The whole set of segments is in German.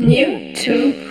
New to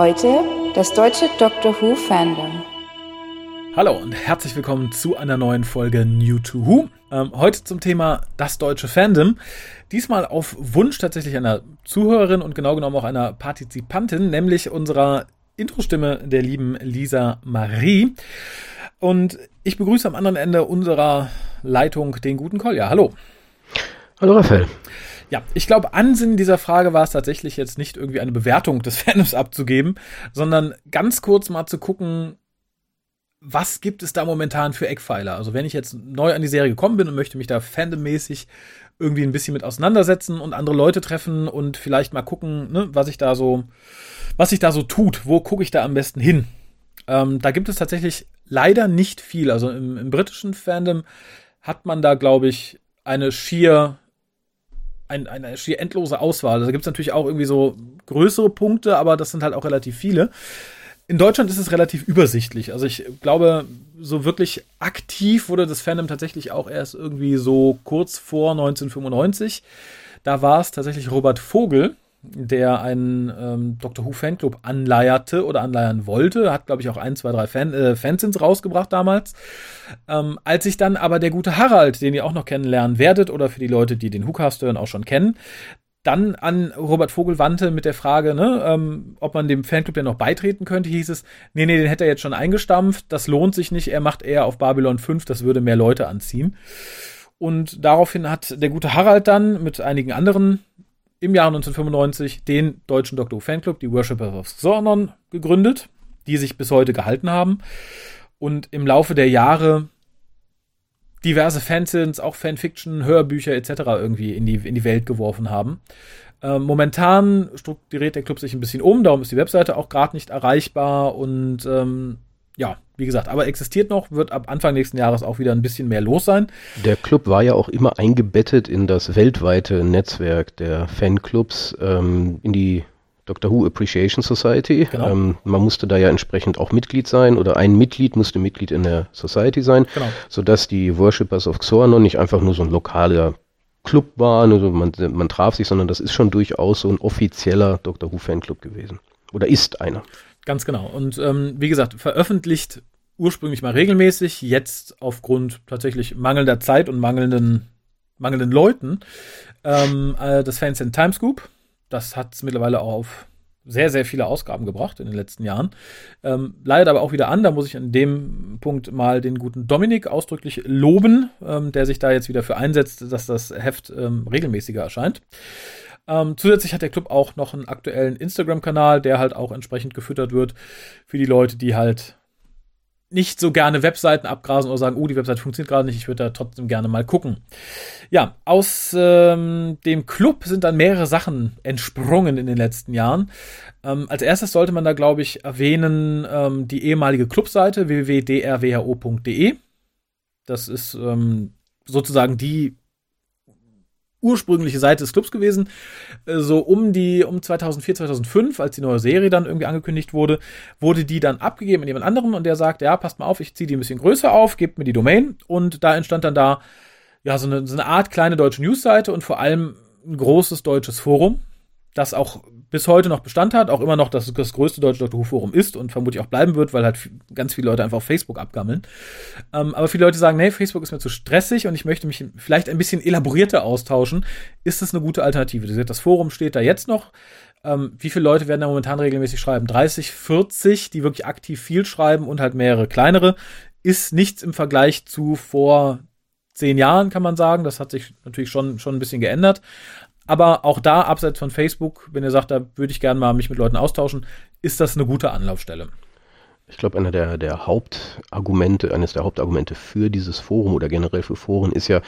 Heute das deutsche Doctor Who Fandom. Hallo und herzlich willkommen zu einer neuen Folge New to Who. Ähm, heute zum Thema das deutsche Fandom. Diesmal auf Wunsch tatsächlich einer Zuhörerin und genau genommen auch einer Partizipantin, nämlich unserer Intro-Stimme der lieben Lisa Marie. Und ich begrüße am anderen Ende unserer Leitung den guten Kolja. Hallo. Hallo Raphael. Ja, ich glaube, Ansinn dieser Frage war es tatsächlich jetzt nicht irgendwie eine Bewertung des Fandoms abzugeben, sondern ganz kurz mal zu gucken, was gibt es da momentan für Eckpfeiler? Also wenn ich jetzt neu an die Serie gekommen bin und möchte mich da fandommäßig irgendwie ein bisschen mit auseinandersetzen und andere Leute treffen und vielleicht mal gucken, ne, was ich da so, was sich da so tut, wo gucke ich da am besten hin? Ähm, da gibt es tatsächlich leider nicht viel. Also im, im britischen Fandom hat man da, glaube ich, eine schier ein, eine schier endlose Auswahl. Also da gibt es natürlich auch irgendwie so größere Punkte, aber das sind halt auch relativ viele. In Deutschland ist es relativ übersichtlich. Also ich glaube, so wirklich aktiv wurde das Fandom tatsächlich auch erst irgendwie so kurz vor 1995. Da war es tatsächlich Robert Vogel, der einen ähm, Doctor Who Fanclub anleierte oder anleiern wollte. Hat, glaube ich, auch ein, zwei, drei Fan, äh, Fansins rausgebracht damals. Ähm, als sich dann aber der gute Harald, den ihr auch noch kennenlernen werdet, oder für die Leute, die den WhoCast hören, auch schon kennen, dann an Robert Vogel wandte mit der Frage, ne, ähm, ob man dem Fanclub ja noch beitreten könnte, hieß es, nee, nee, den hätte er jetzt schon eingestampft, das lohnt sich nicht, er macht eher auf Babylon 5, das würde mehr Leute anziehen. Und daraufhin hat der gute Harald dann mit einigen anderen im Jahr 1995 den deutschen Doctor Who Fanclub, die Worshippers of Xornon, gegründet, die sich bis heute gehalten haben und im Laufe der Jahre diverse Fansins, auch Fanfiction, Hörbücher etc. irgendwie in die, in die Welt geworfen haben. Ähm, momentan strukturiert der Club sich ein bisschen um, darum ist die Webseite auch gerade nicht erreichbar und ähm, ja, wie gesagt, aber existiert noch, wird ab Anfang nächsten Jahres auch wieder ein bisschen mehr los sein. Der Club war ja auch immer eingebettet in das weltweite Netzwerk der Fanclubs, ähm, in die Doctor Who Appreciation Society. Genau. Ähm, man musste da ja entsprechend auch Mitglied sein oder ein Mitglied musste Mitglied in der Society sein, genau. sodass die Worshippers of Xornon nicht einfach nur so ein lokaler Club war, also man, man traf sich, sondern das ist schon durchaus so ein offizieller Doctor Who Fanclub gewesen. Oder ist einer. Ganz genau. Und ähm, wie gesagt, veröffentlicht ursprünglich mal regelmäßig, jetzt aufgrund tatsächlich mangelnder Zeit und mangelnden, mangelnden Leuten, ähm, äh, das Fans in Timescoop. Das hat es mittlerweile auch auf sehr, sehr viele Ausgaben gebracht in den letzten Jahren. Ähm, leidet aber auch wieder an, da muss ich an dem Punkt mal den guten Dominik ausdrücklich loben, ähm, der sich da jetzt wieder für einsetzt, dass das Heft ähm, regelmäßiger erscheint. Ähm, zusätzlich hat der Club auch noch einen aktuellen Instagram-Kanal, der halt auch entsprechend gefüttert wird für die Leute, die halt nicht so gerne Webseiten abgrasen oder sagen, oh, die Webseite funktioniert gerade nicht, ich würde da trotzdem gerne mal gucken. Ja, aus ähm, dem Club sind dann mehrere Sachen entsprungen in den letzten Jahren. Ähm, als erstes sollte man da, glaube ich, erwähnen ähm, die ehemalige Clubseite www.drwho.de. Das ist ähm, sozusagen die ursprüngliche Seite des Clubs gewesen. Äh, so um die, um 2004, 2005, als die neue Serie dann irgendwie angekündigt wurde, wurde die dann abgegeben an jemand anderen und der sagt, ja, passt mal auf, ich ziehe die ein bisschen größer auf, gebt mir die Domain und da entstand dann da, ja, so eine, so eine Art kleine deutsche Newsseite und vor allem ein großes deutsches Forum, das auch bis heute noch Bestand hat, auch immer noch das, das größte deutsche Doctor Who Forum ist und vermutlich auch bleiben wird, weil halt ganz viele Leute einfach auf Facebook abgammeln. Ähm, aber viele Leute sagen, nee, Facebook ist mir zu stressig und ich möchte mich vielleicht ein bisschen elaborierter austauschen. Ist das eine gute Alternative? Das Forum steht da jetzt noch. Ähm, wie viele Leute werden da momentan regelmäßig schreiben? 30, 40, die wirklich aktiv viel schreiben und halt mehrere kleinere. Ist nichts im Vergleich zu vor zehn Jahren, kann man sagen. Das hat sich natürlich schon, schon ein bisschen geändert. Aber auch da, abseits von Facebook, wenn ihr sagt, da würde ich gerne mal mich mit Leuten austauschen, ist das eine gute Anlaufstelle. Ich glaube, einer der, der Hauptargumente, eines der Hauptargumente für dieses Forum oder generell für Foren ist ja,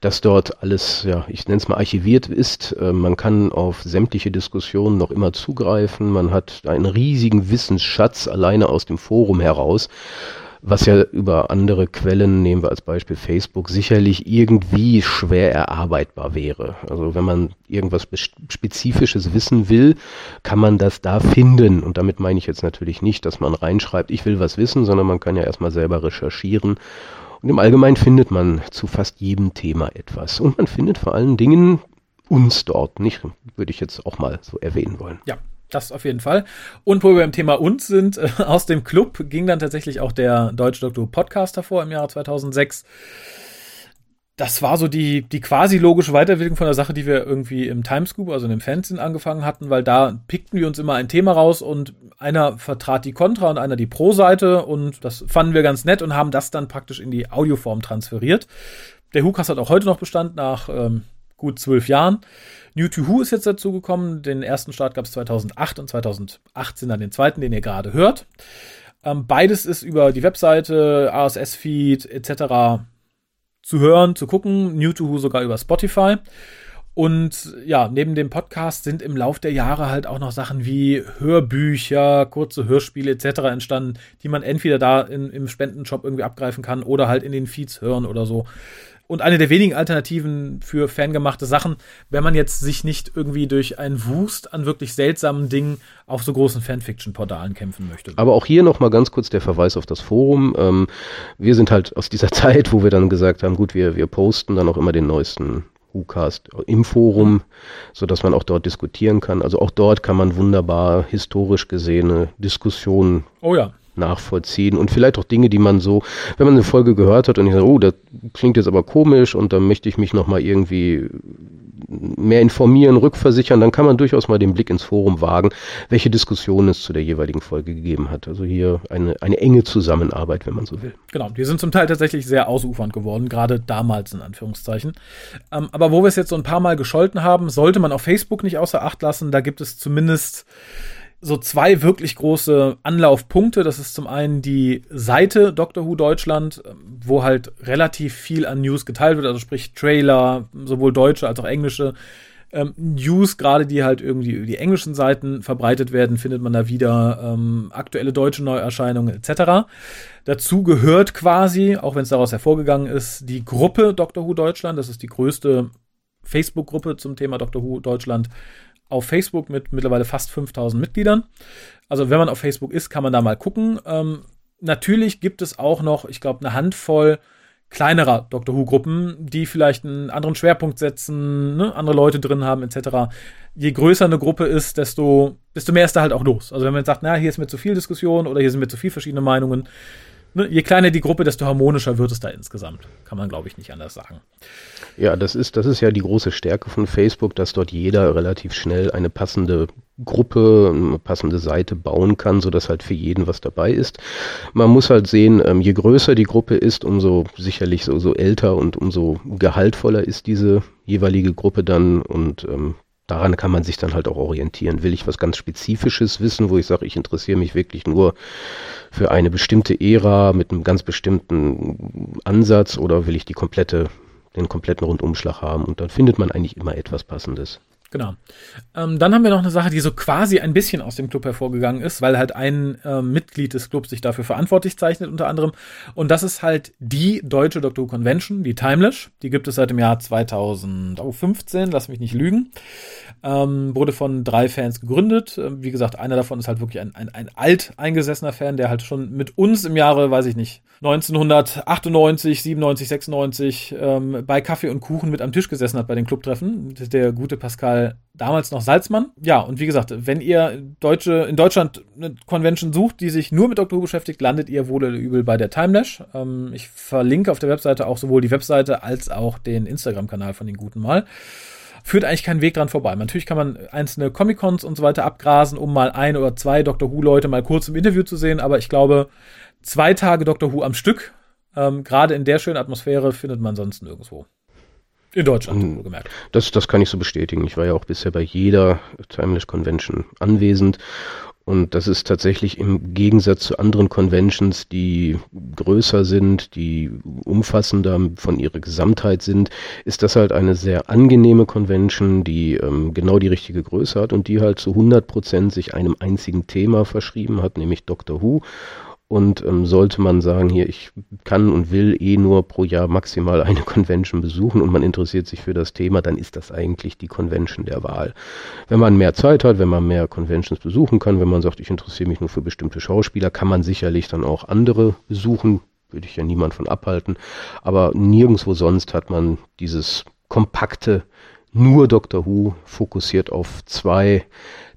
dass dort alles, ja, ich nenne es mal archiviert ist. Äh, man kann auf sämtliche Diskussionen noch immer zugreifen. Man hat einen riesigen Wissensschatz alleine aus dem Forum heraus was ja über andere Quellen, nehmen wir als Beispiel Facebook, sicherlich irgendwie schwer erarbeitbar wäre. Also wenn man irgendwas Spezifisches wissen will, kann man das da finden. Und damit meine ich jetzt natürlich nicht, dass man reinschreibt, ich will was wissen, sondern man kann ja erstmal selber recherchieren. Und im Allgemeinen findet man zu fast jedem Thema etwas. Und man findet vor allen Dingen uns dort, nicht? Würde ich jetzt auch mal so erwähnen wollen. Ja, das auf jeden Fall. Und wo wir beim Thema uns sind, äh, aus dem Club ging dann tatsächlich auch der Deutsche Doktor Podcast hervor im Jahre 2006. Das war so die, die quasi logische Weiterentwicklung von der Sache, die wir irgendwie im Timescoop, also in dem Fernsehen angefangen hatten, weil da pickten wir uns immer ein Thema raus und einer vertrat die Kontra und einer die Pro-Seite und das fanden wir ganz nett und haben das dann praktisch in die Audioform transferiert. Der Hukas hat auch heute noch Bestand nach ähm, gut zwölf Jahren. New to Who ist jetzt dazu gekommen. Den ersten Start gab es 2008 und 2018 dann den zweiten, den ihr gerade hört. Ähm, beides ist über die Webseite, RSS-Feed etc. zu hören, zu gucken. New to Who sogar über Spotify. Und ja, neben dem Podcast sind im Lauf der Jahre halt auch noch Sachen wie Hörbücher, kurze Hörspiele etc. entstanden, die man entweder da in, im Spendenshop irgendwie abgreifen kann oder halt in den Feeds hören oder so und eine der wenigen Alternativen für fangemachte Sachen, wenn man jetzt sich nicht irgendwie durch einen Wust an wirklich seltsamen Dingen auf so großen Fanfiction-Portalen kämpfen möchte. Aber auch hier nochmal ganz kurz der Verweis auf das Forum. Ähm, wir sind halt aus dieser Zeit, wo wir dann gesagt haben, gut, wir, wir posten dann auch immer den neuesten WhoCast im Forum, so dass man auch dort diskutieren kann. Also auch dort kann man wunderbar historisch gesehene Diskussionen oh ja nachvollziehen und vielleicht auch Dinge, die man so, wenn man eine Folge gehört hat und ich sage, oh, das klingt jetzt aber komisch und da möchte ich mich nochmal irgendwie mehr informieren, rückversichern, dann kann man durchaus mal den Blick ins Forum wagen, welche Diskussionen es zu der jeweiligen Folge gegeben hat. Also hier eine, eine enge Zusammenarbeit, wenn man so will. Genau, die sind zum Teil tatsächlich sehr ausufernd geworden, gerade damals in Anführungszeichen. Ähm, aber wo wir es jetzt so ein paar Mal gescholten haben, sollte man auf Facebook nicht außer Acht lassen. Da gibt es zumindest so zwei wirklich große Anlaufpunkte. Das ist zum einen die Seite Doctor Who Deutschland, wo halt relativ viel an News geteilt wird, also sprich Trailer, sowohl deutsche als auch englische. Ähm, News, gerade die halt irgendwie über die englischen Seiten verbreitet werden, findet man da wieder ähm, aktuelle deutsche Neuerscheinungen etc. Dazu gehört quasi, auch wenn es daraus hervorgegangen ist, die Gruppe Doctor Who Deutschland. Das ist die größte Facebook-Gruppe zum Thema Doctor Who Deutschland auf Facebook mit mittlerweile fast 5000 Mitgliedern. Also wenn man auf Facebook ist, kann man da mal gucken. Ähm, natürlich gibt es auch noch, ich glaube, eine Handvoll kleinerer Doctor Who-Gruppen, die vielleicht einen anderen Schwerpunkt setzen, ne, andere Leute drin haben, etc. Je größer eine Gruppe ist, desto, desto mehr ist da halt auch los. Also wenn man jetzt sagt, na, hier ist mir zu viel Diskussion oder hier sind mir zu viel verschiedene Meinungen, ne, je kleiner die Gruppe, desto harmonischer wird es da insgesamt. Kann man, glaube ich, nicht anders sagen. Ja, das ist, das ist ja die große Stärke von Facebook, dass dort jeder relativ schnell eine passende Gruppe, eine passende Seite bauen kann, sodass halt für jeden was dabei ist. Man muss halt sehen, ähm, je größer die Gruppe ist, umso sicherlich so, so älter und umso gehaltvoller ist diese jeweilige Gruppe dann und ähm, daran kann man sich dann halt auch orientieren. Will ich was ganz Spezifisches wissen, wo ich sage, ich interessiere mich wirklich nur für eine bestimmte Ära mit einem ganz bestimmten Ansatz oder will ich die komplette, den kompletten Rundumschlag haben? Und dann findet man eigentlich immer etwas Passendes. Genau. Ähm, dann haben wir noch eine Sache, die so quasi ein bisschen aus dem Club hervorgegangen ist, weil halt ein äh, Mitglied des Clubs sich dafür verantwortlich zeichnet, unter anderem. Und das ist halt die deutsche Doctor Convention, die Timelash. Die gibt es seit dem Jahr 2015, lass mich nicht lügen. Ähm, wurde von drei Fans gegründet. Ähm, wie gesagt, einer davon ist halt wirklich ein, ein, ein alt eingesessener Fan, der halt schon mit uns im Jahre, weiß ich nicht, 1998, 97, 96 ähm, bei Kaffee und Kuchen mit am Tisch gesessen hat bei den Clubtreffen. Der gute Pascal damals noch Salzmann. Ja, und wie gesagt, wenn ihr Deutsche, in Deutschland eine Convention sucht, die sich nur mit Doctor Who beschäftigt, landet ihr wohl oder übel bei der Timelash. Ähm, ich verlinke auf der Webseite auch sowohl die Webseite als auch den Instagram-Kanal von den Guten mal. Führt eigentlich keinen Weg dran vorbei. Natürlich kann man einzelne Comic-Cons und so weiter abgrasen, um mal ein oder zwei Doctor Who-Leute mal kurz im Interview zu sehen, aber ich glaube, zwei Tage Doctor Who am Stück, ähm, gerade in der schönen Atmosphäre, findet man sonst nirgendwo. In Deutschland, hm. gemerkt. Das, das kann ich so bestätigen. Ich war ja auch bisher bei jeder Timeless Convention anwesend. Und das ist tatsächlich im Gegensatz zu anderen Conventions, die größer sind, die umfassender von ihrer Gesamtheit sind, ist das halt eine sehr angenehme Convention, die ähm, genau die richtige Größe hat und die halt zu 100 Prozent sich einem einzigen Thema verschrieben hat, nämlich Doctor Who. Und ähm, sollte man sagen, hier, ich kann und will eh nur pro Jahr maximal eine Convention besuchen und man interessiert sich für das Thema, dann ist das eigentlich die Convention der Wahl. Wenn man mehr Zeit hat, wenn man mehr Conventions besuchen kann, wenn man sagt, ich interessiere mich nur für bestimmte Schauspieler, kann man sicherlich dann auch andere besuchen, würde ich ja niemand von abhalten. Aber nirgendwo sonst hat man dieses kompakte, nur Doctor Who fokussiert auf zwei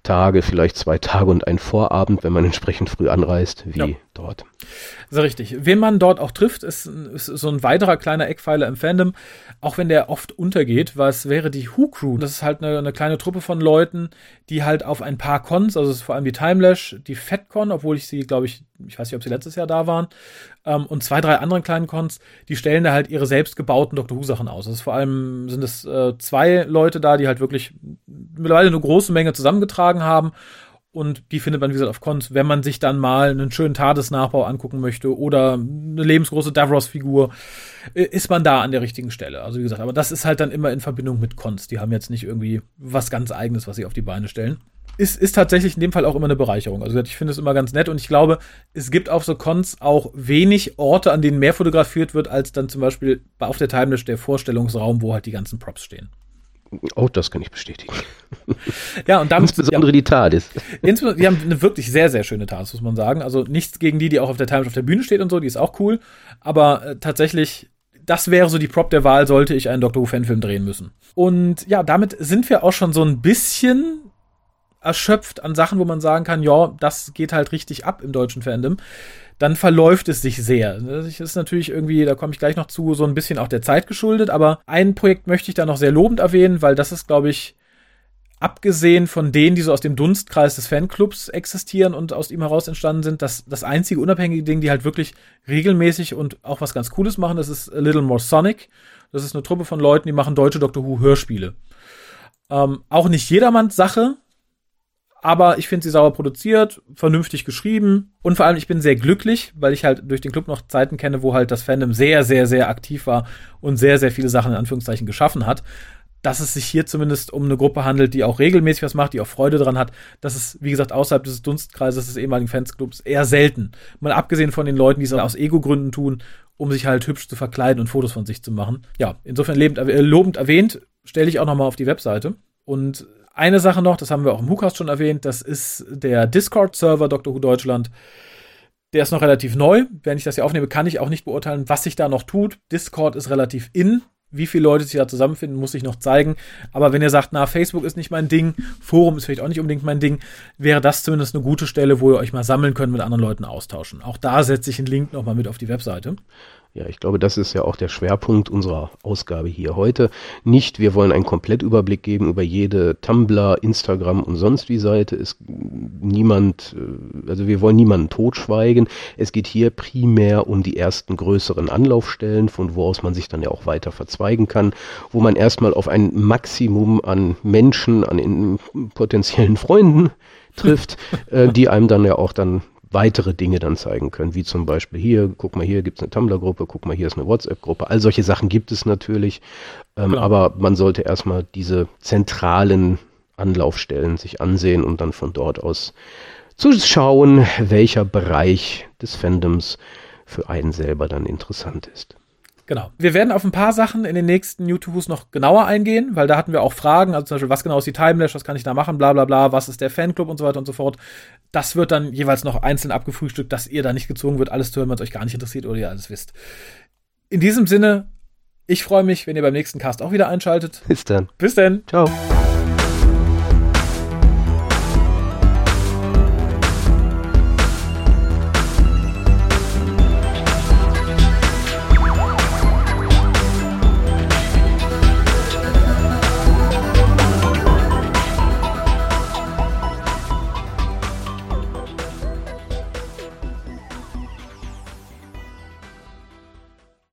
Tage, vielleicht zwei Tage und ein Vorabend, wenn man entsprechend früh anreist, wie ja. dort. So richtig. Wen man dort auch trifft, ist, ist, so ein weiterer kleiner Eckpfeiler im Fandom, auch wenn der oft untergeht, was wäre die Who Crew. Das ist halt eine, eine, kleine Truppe von Leuten, die halt auf ein paar Cons, also vor allem die Timelash, die FatCon, obwohl ich sie, glaube ich, ich weiß nicht, ob sie letztes Jahr da waren, ähm, und zwei, drei anderen kleinen Cons, die stellen da halt ihre selbstgebauten Doctor Who Sachen aus. Also vor allem sind es äh, zwei Leute da, die halt wirklich mittlerweile eine große Menge zusammengetragen haben. Und die findet man, wie gesagt, auf Cons, wenn man sich dann mal einen schönen Tadesnachbau angucken möchte oder eine lebensgroße Davros-Figur, äh, ist man da an der richtigen Stelle. Also wie gesagt, aber das ist halt dann immer in Verbindung mit Cons. Die haben jetzt nicht irgendwie was ganz eigenes, was sie auf die Beine stellen ist, ist tatsächlich in dem Fall auch immer eine Bereicherung. Also ich finde es immer ganz nett und ich glaube, es gibt auf so Cons auch wenig Orte, an denen mehr fotografiert wird, als dann zum Beispiel auf der Timeless der Vorstellungsraum, wo halt die ganzen Props stehen. Auch das kann ich bestätigen. Ja, und damit. Insbesondere die TARDIS. Insbesondere, die haben eine wirklich sehr, sehr schöne TARDIS, muss man sagen. Also nichts gegen die, die auch auf der Timeless auf der Bühne steht und so, die ist auch cool. Aber äh, tatsächlich das wäre so die Prop der Wahl, sollte ich einen Doctor Who-Fanfilm drehen müssen. Und ja, damit sind wir auch schon so ein bisschen erschöpft an Sachen, wo man sagen kann, ja, das geht halt richtig ab im deutschen Fandom, dann verläuft es sich sehr. Das ist natürlich irgendwie, da komme ich gleich noch zu, so ein bisschen auch der Zeit geschuldet, aber ein Projekt möchte ich da noch sehr lobend erwähnen, weil das ist, glaube ich, abgesehen von denen, die so aus dem Dunstkreis des Fanclubs existieren und aus ihm heraus entstanden sind, das, das einzige unabhängige Ding, die halt wirklich regelmäßig und auch was ganz Cooles machen, das ist A Little More Sonic. Das ist eine Truppe von Leuten, die machen deutsche Doctor Who Hörspiele. Ähm, auch nicht jedermanns Sache, aber ich finde sie sauber produziert, vernünftig geschrieben und vor allem ich bin sehr glücklich, weil ich halt durch den Club noch Zeiten kenne, wo halt das Fandom sehr, sehr, sehr aktiv war und sehr, sehr viele Sachen in Anführungszeichen geschaffen hat. Dass es sich hier zumindest um eine Gruppe handelt, die auch regelmäßig was macht, die auch Freude dran hat. Das ist, wie gesagt, außerhalb dieses Dunstkreises des ehemaligen Fansclubs eher selten. Mal abgesehen von den Leuten, die es aus Ego-Gründen tun, um sich halt hübsch zu verkleiden und Fotos von sich zu machen. Ja, insofern lebend, äh, lobend erwähnt, stelle ich auch noch mal auf die Webseite. Und eine Sache noch, das haben wir auch im WhoCast schon erwähnt, das ist der Discord-Server Dr. Who Deutschland. Der ist noch relativ neu. Wenn ich das hier aufnehme, kann ich auch nicht beurteilen, was sich da noch tut. Discord ist relativ in. Wie viele Leute sich da zusammenfinden, muss ich noch zeigen. Aber wenn ihr sagt, na, Facebook ist nicht mein Ding, Forum ist vielleicht auch nicht unbedingt mein Ding, wäre das zumindest eine gute Stelle, wo ihr euch mal sammeln könnt, mit anderen Leuten austauschen. Auch da setze ich einen Link nochmal mit auf die Webseite. Ja, ich glaube, das ist ja auch der Schwerpunkt unserer Ausgabe hier heute. Nicht, wir wollen einen Komplettüberblick geben über jede Tumblr, Instagram und sonst wie Seite. Ist niemand, äh, also wir wollen niemanden totschweigen. Es geht hier primär um die ersten größeren Anlaufstellen, von wo aus man sich dann ja auch weiter verzweigen kann, wo man erstmal auf ein Maximum an Menschen, an potenziellen Freunden trifft, äh, die einem dann ja auch dann weitere Dinge dann zeigen können, wie zum Beispiel hier, guck mal hier gibt es eine Tumblr-Gruppe, guck mal hier ist eine WhatsApp-Gruppe. All solche Sachen gibt es natürlich, ähm, aber man sollte erstmal diese zentralen Anlaufstellen sich ansehen und dann von dort aus zu schauen, welcher Bereich des Fandoms für einen selber dann interessant ist. Genau. Wir werden auf ein paar Sachen in den nächsten YouTubes noch genauer eingehen, weil da hatten wir auch Fragen, also zum Beispiel, was genau ist die Timelash, was kann ich da machen, bla bla bla, was ist der Fanclub und so weiter und so fort. Das wird dann jeweils noch einzeln abgefrühstückt, dass ihr da nicht gezwungen wird, alles zu hören, was euch gar nicht interessiert oder ihr alles wisst. In diesem Sinne, ich freue mich, wenn ihr beim nächsten Cast auch wieder einschaltet. Bis dann. Bis dann. Ciao.